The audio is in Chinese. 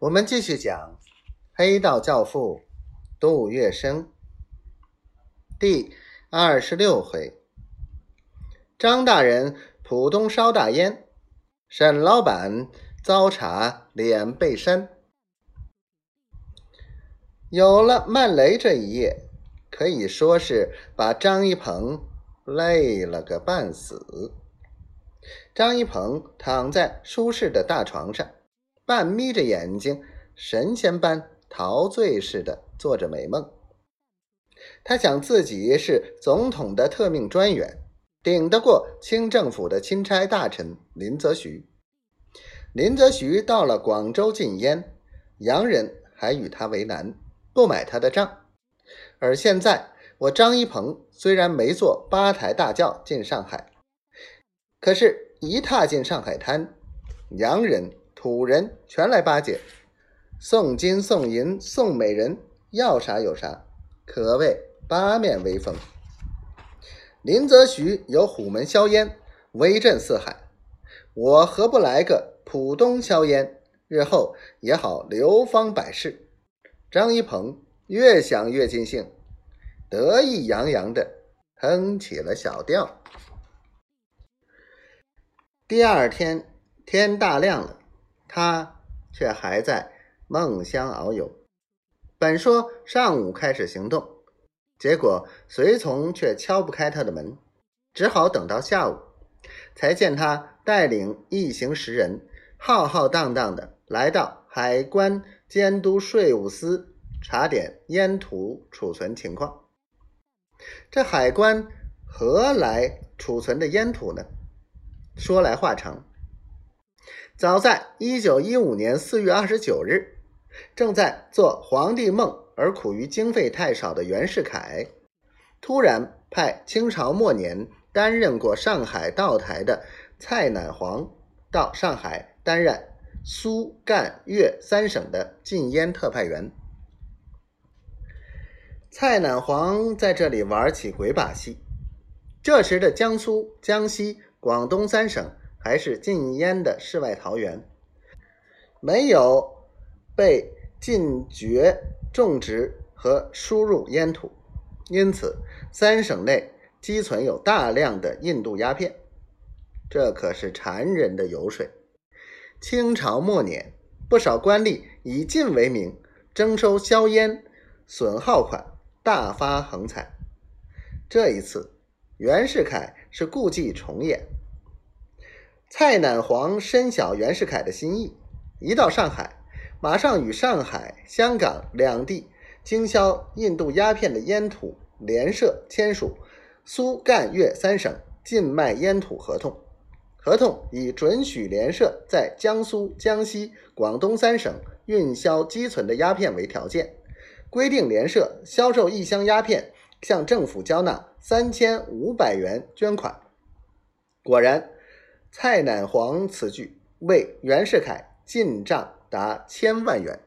我们继续讲《黑道教父》杜月笙第二十六回：张大人浦东烧大烟，沈老板遭查脸被扇。有了曼雷这一夜，可以说是把张一鹏累了个半死。张一鹏躺在舒适的大床上。半眯着眼睛，神仙般陶醉似的做着美梦。他想自己是总统的特命专员，顶得过清政府的钦差大臣林则徐。林则徐到了广州禁烟，洋人还与他为难，不买他的账。而现在，我张一鹏虽然没坐八抬大轿进上海，可是，一踏进上海滩，洋人。土人全来巴结，送金送银送美人，要啥有啥，可谓八面威风。林则徐有虎门销烟，威震四海，我何不来个浦东销烟，日后也好流芳百世？张一鹏越想越尽兴，得意洋洋的哼起了小调。第二天天大亮了。他却还在梦乡遨游。本说上午开始行动，结果随从却敲不开他的门，只好等到下午，才见他带领一行十人，浩浩荡荡的来到海关监督税务司查点烟土储存情况。这海关何来储存的烟土呢？说来话长。早在一九一五年四月二十九日，正在做皇帝梦而苦于经费太少的袁世凯，突然派清朝末年担任过上海道台的蔡乃煌到上海担任苏赣粤三省的禁烟特派员。蔡乃煌在这里玩起鬼把戏。这时的江苏、江西、广东三省。还是禁烟的世外桃源，没有被禁绝种植和输入烟土，因此三省内积存有大量的印度鸦片。这可是馋人的油水。清朝末年，不少官吏以禁为名征收硝烟，损耗款大发横财。这一次，袁世凯是故伎重演。蔡乃煌深晓袁世凯的心意，一到上海，马上与上海、香港两地经销印度鸦片的烟土联社签署苏赣粤三省禁卖烟土合同。合同以准许联社在江苏、江西、广东三省运销积存的鸦片为条件，规定联社销售一箱鸦片向政府交纳三千五百元捐款。果然。蔡乃煌此举为袁世凯进账达千万元。